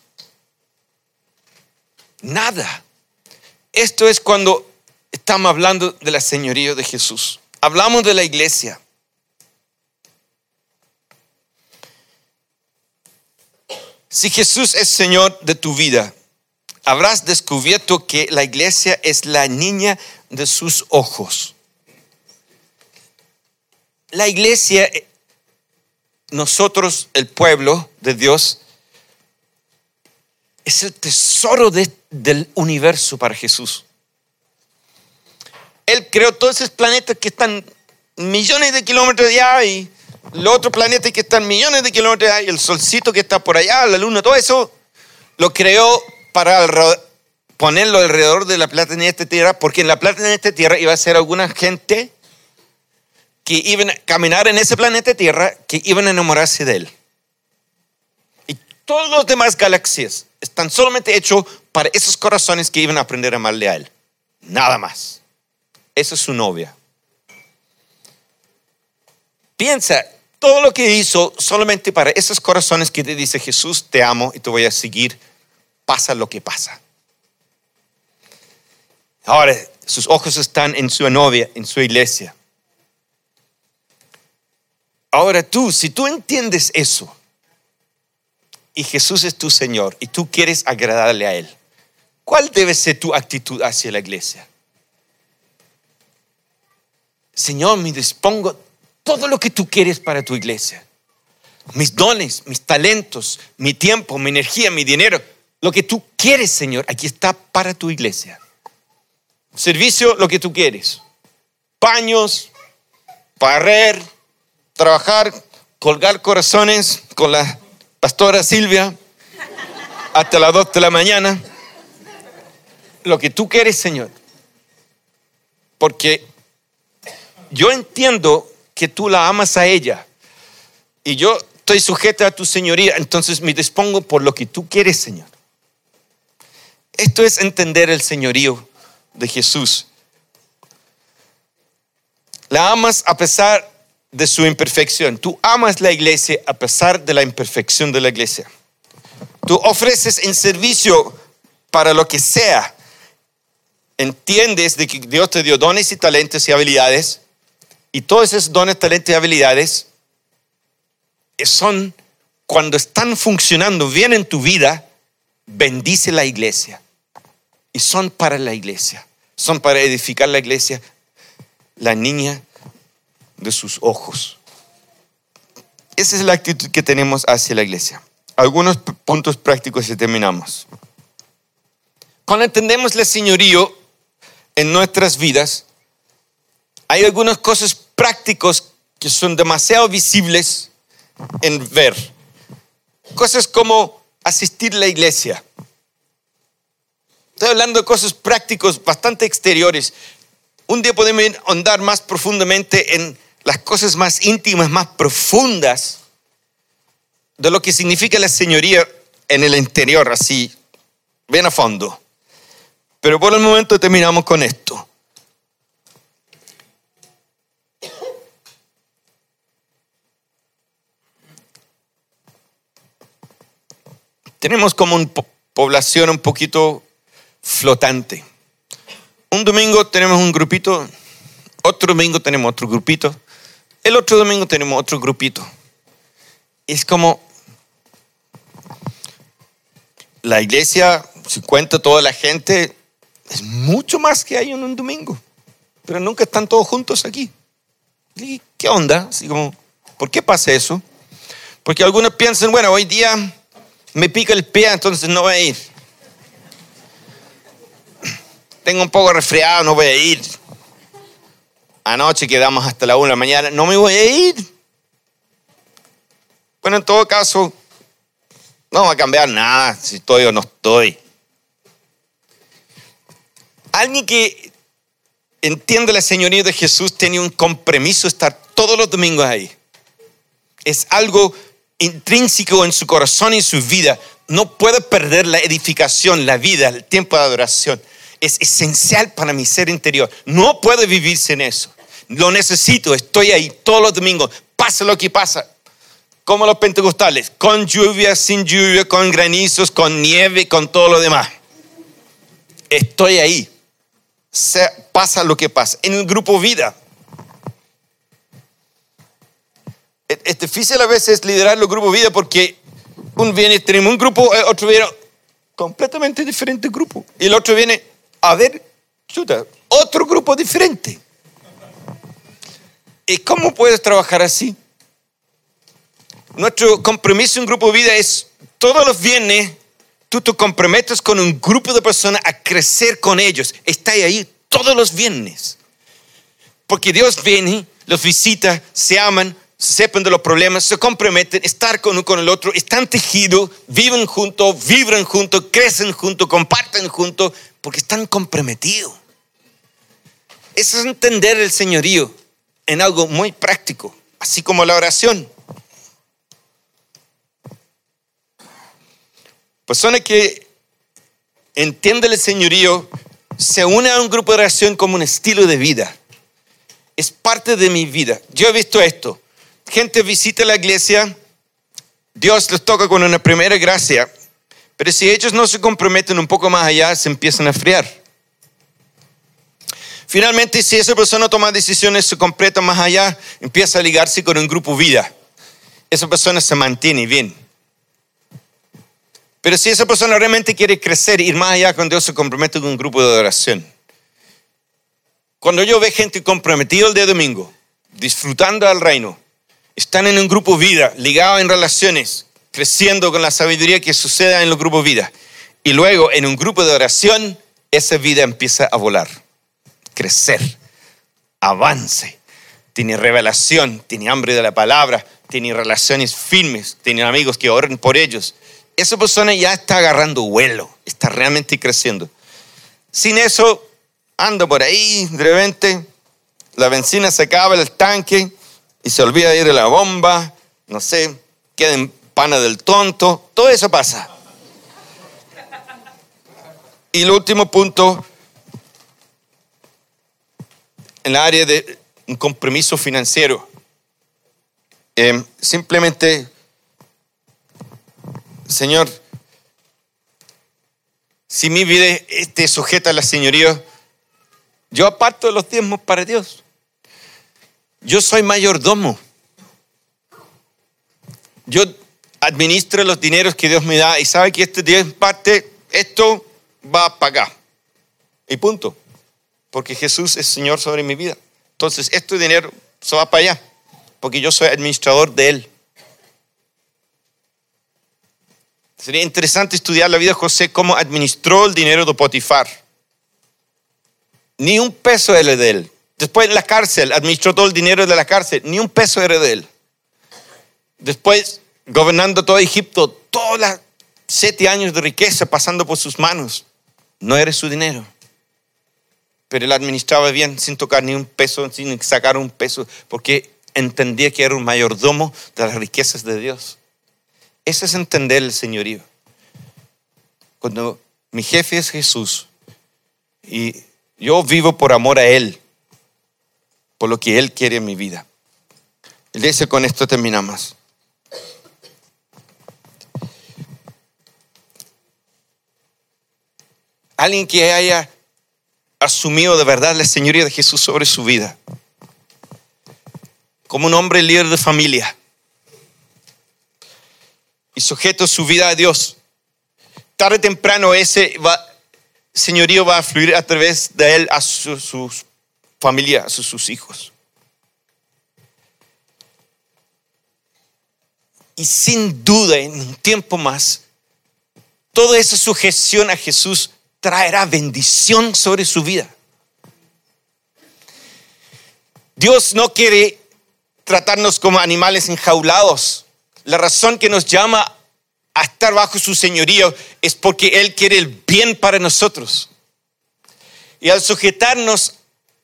Nada. Esto es cuando estamos hablando de la señoría de Jesús. Hablamos de la iglesia. Si Jesús es Señor de tu vida, habrás descubierto que la iglesia es la niña de sus ojos. La iglesia, nosotros, el pueblo de Dios, es el tesoro del universo para Jesús. Él creó todos esos planetas que están millones de kilómetros de allá y los otros planetas que están millones de kilómetros de allá y el solcito que está por allá, la luna, todo eso, lo creó para ponerlo alrededor de la plata en esta tierra, porque en la plata en esta tierra iba a ser alguna gente que iban a caminar en ese planeta Tierra, que iban a enamorarse de él. Y todos los demás galaxias están solamente hechos para esos corazones que iban a aprender a amarle a él. Nada más. Esa es su novia. Piensa, todo lo que hizo solamente para esos corazones que te dice Jesús, te amo y te voy a seguir, pasa lo que pasa. Ahora, sus ojos están en su novia, en su iglesia. Ahora tú, si tú entiendes eso, y Jesús es tu Señor, y tú quieres agradarle a Él, ¿cuál debe ser tu actitud hacia la iglesia? Señor, me dispongo todo lo que tú quieres para tu iglesia. Mis dones, mis talentos, mi tiempo, mi energía, mi dinero. Lo que tú quieres, Señor, aquí está para tu iglesia. Servicio, lo que tú quieres. Paños, barrer, trabajar, colgar corazones con la pastora Silvia hasta las 2 de la mañana. Lo que tú quieres, Señor. Porque yo entiendo que tú la amas a ella y yo estoy sujeta a tu señoría, entonces me dispongo por lo que tú quieres, Señor. Esto es entender el señorío de Jesús. La amas a pesar de su imperfección. Tú amas la iglesia a pesar de la imperfección de la iglesia. Tú ofreces en servicio para lo que sea. Entiendes de que Dios te dio dones y talentos y habilidades y todos esos dones, talentos y habilidades son, cuando están funcionando bien en tu vida, bendice la iglesia. Y son para la iglesia. Son para edificar la iglesia. La niña de sus ojos. Esa es la actitud que tenemos hacia la iglesia. Algunos puntos prácticos y terminamos. Cuando entendemos el señorío en nuestras vidas, hay algunas cosas prácticas que son demasiado visibles en ver. Cosas como asistir a la iglesia. Estoy hablando de cosas prácticas bastante exteriores. Un día podemos andar más profundamente en las cosas más íntimas, más profundas de lo que significa la señoría en el interior, así, bien a fondo. Pero por el momento terminamos con esto. tenemos como una población un poquito flotante. Un domingo tenemos un grupito, otro domingo tenemos otro grupito, el otro domingo tenemos otro grupito. Es como la iglesia, si cuenta toda la gente, es mucho más que hay en un domingo, pero nunca están todos juntos aquí. ¿Qué onda? Así como, ¿por qué pasa eso? Porque algunos piensan, bueno, hoy día me pica el pie, entonces no voy a ir. Tengo un poco resfriado, no voy a ir. Anoche quedamos hasta la una de la mañana, no me voy a ir. Bueno, en todo caso, no va a cambiar nada si estoy o no estoy. Alguien que entiende la señoría de Jesús tiene un compromiso estar todos los domingos ahí. Es algo intrínseco en su corazón y su vida, no puede perder la edificación, la vida, el tiempo de adoración. Es esencial para mi ser interior. No puede vivir sin eso. Lo necesito, estoy ahí todos los domingos, pasa lo que pasa. Como los pentecostales, con lluvia, sin lluvia, con granizos, con nieve, con todo lo demás. Estoy ahí. pasa lo que pasa. En el grupo vida. Es difícil a veces liderar los grupos vida porque un viene, tenemos un grupo, eh, otro viene completamente diferente grupo. Y el otro viene, a ver, chuta, otro grupo diferente. ¿Y cómo puedes trabajar así? Nuestro compromiso en grupo vida es todos los viernes tú te comprometes con un grupo de personas a crecer con ellos. Está ahí todos los viernes. Porque Dios viene, los visita, se aman, sepan de los problemas, se comprometen, estar con uno con el otro, están tejidos, viven juntos, vibran juntos, crecen juntos, comparten juntos, porque están comprometidos. Eso es entender el señorío en algo muy práctico, así como la oración. Personas que entienden el señorío se unen a un grupo de oración como un estilo de vida. Es parte de mi vida. Yo he visto esto gente visita la iglesia, Dios les toca con una primera gracia, pero si ellos no se comprometen un poco más allá, se empiezan a friar. Finalmente, si esa persona toma decisiones, se completa más allá, empieza a ligarse con un grupo vida. Esa persona se mantiene bien. Pero si esa persona realmente quiere crecer, ir más allá con Dios, se compromete con un grupo de adoración. Cuando yo veo gente comprometida el día domingo, disfrutando del reino, están en un grupo vida, ligado en relaciones, creciendo con la sabiduría que suceda en los grupos vida. Y luego en un grupo de oración, esa vida empieza a volar, crecer, avance. Tiene revelación, tiene hambre de la palabra, tiene relaciones firmes, tiene amigos que oran por ellos. Esa persona ya está agarrando vuelo, está realmente creciendo. Sin eso, ando por ahí, de repente, la benzina se acaba, el tanque, y se olvida ir a la bomba, no sé, queda en pana del tonto, todo eso pasa. Y el último punto, en el área de un compromiso financiero, em, simplemente, Señor, si mi vida esté sujeta a la señoría, yo aparto los diezmos para Dios. Yo soy mayordomo. Yo administro los dineros que Dios me da y sabe que este día en parte, esto va a pagar. Y punto. Porque Jesús es Señor sobre mi vida. Entonces, este dinero se va para allá. Porque yo soy administrador de Él. Sería interesante estudiar la vida de José, cómo administró el dinero de Potifar. Ni un peso era de él. Después en la cárcel, administró todo el dinero de la cárcel, ni un peso era de él. Después, gobernando todo Egipto, todos los siete años de riqueza pasando por sus manos, no era su dinero. Pero él administraba bien, sin tocar ni un peso, sin sacar un peso, porque entendía que era un mayordomo de las riquezas de Dios. Eso es entender el señorío. Cuando mi jefe es Jesús y yo vivo por amor a Él, por lo que Él quiere en mi vida. Él dice, con esto terminamos. Alguien que haya asumido de verdad la señoría de Jesús sobre su vida. Como un hombre líder de familia. Y sujeto su vida a Dios. Tarde o temprano ese señorío va a fluir a través de él a sus familia, a sus hijos. Y sin duda, en un tiempo más, toda esa sujeción a Jesús traerá bendición sobre su vida. Dios no quiere tratarnos como animales enjaulados. La razón que nos llama a estar bajo su señorío es porque Él quiere el bien para nosotros. Y al sujetarnos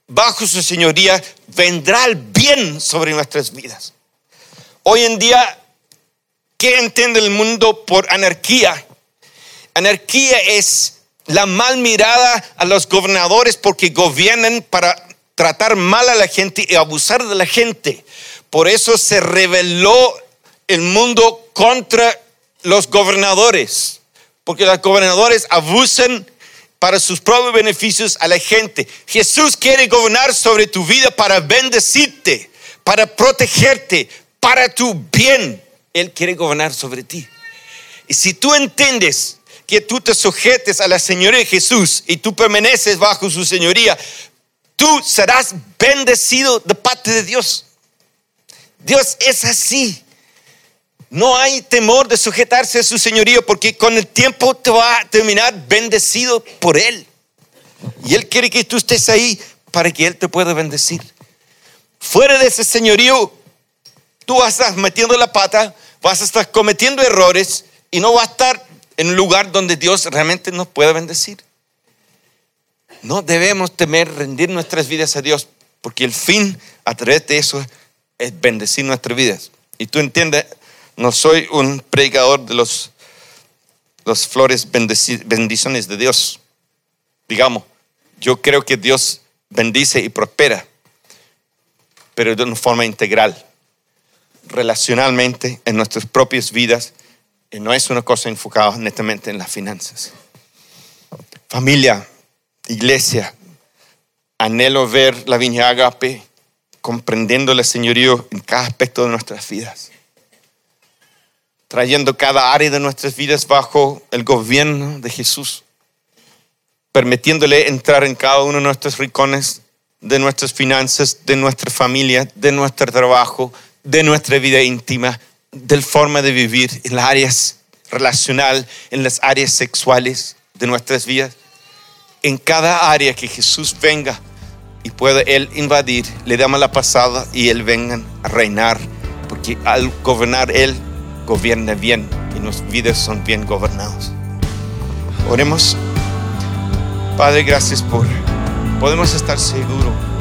bajo su señoría, vendrá el bien sobre nuestras vidas. Hoy en día, ¿qué entiende el mundo por anarquía? Anarquía es la mal mirada a los gobernadores porque gobiernan para tratar mal a la gente y abusar de la gente. Por eso se rebeló el mundo contra los gobernadores, porque los gobernadores abusan para sus propios beneficios a la gente. Jesús quiere gobernar sobre tu vida para bendecirte, para protegerte, para tu bien. Él quiere gobernar sobre ti. Y si tú entiendes que tú te sujetes a la señoría de Jesús y tú permaneces bajo su señoría, tú serás bendecido de parte de Dios. Dios es así. No hay temor de sujetarse a su señoría porque con el tiempo te va a terminar bendecido por Él. Y Él quiere que tú estés ahí para que Él te pueda bendecir. Fuera de ese señorío, tú vas a estar metiendo la pata, vas a estar cometiendo errores y no vas a estar en un lugar donde Dios realmente nos pueda bendecir. No debemos temer rendir nuestras vidas a Dios porque el fin a través de eso es bendecir nuestras vidas. Y tú entiendes no soy un predicador de los, los flores bendiciones de Dios. Digamos, yo creo que Dios bendice y prospera, pero de una forma integral, relacionalmente, en nuestras propias vidas, no es una cosa enfocada netamente en las finanzas. Familia, iglesia, anhelo ver la viña agape comprendiendo el señorío en cada aspecto de nuestras vidas trayendo cada área de nuestras vidas bajo el gobierno de Jesús, permitiéndole entrar en cada uno de nuestros rincones, de nuestras finanzas, de nuestra familia, de nuestro trabajo, de nuestra vida íntima, de la forma de vivir en las áreas relacional, en las áreas sexuales de nuestras vidas. En cada área que Jesús venga y pueda Él invadir, le damos la pasada y Él venga a reinar, porque al gobernar Él, gobierna bien y nuestras vidas son bien gobernados. Oremos. Padre, gracias por, podemos estar seguros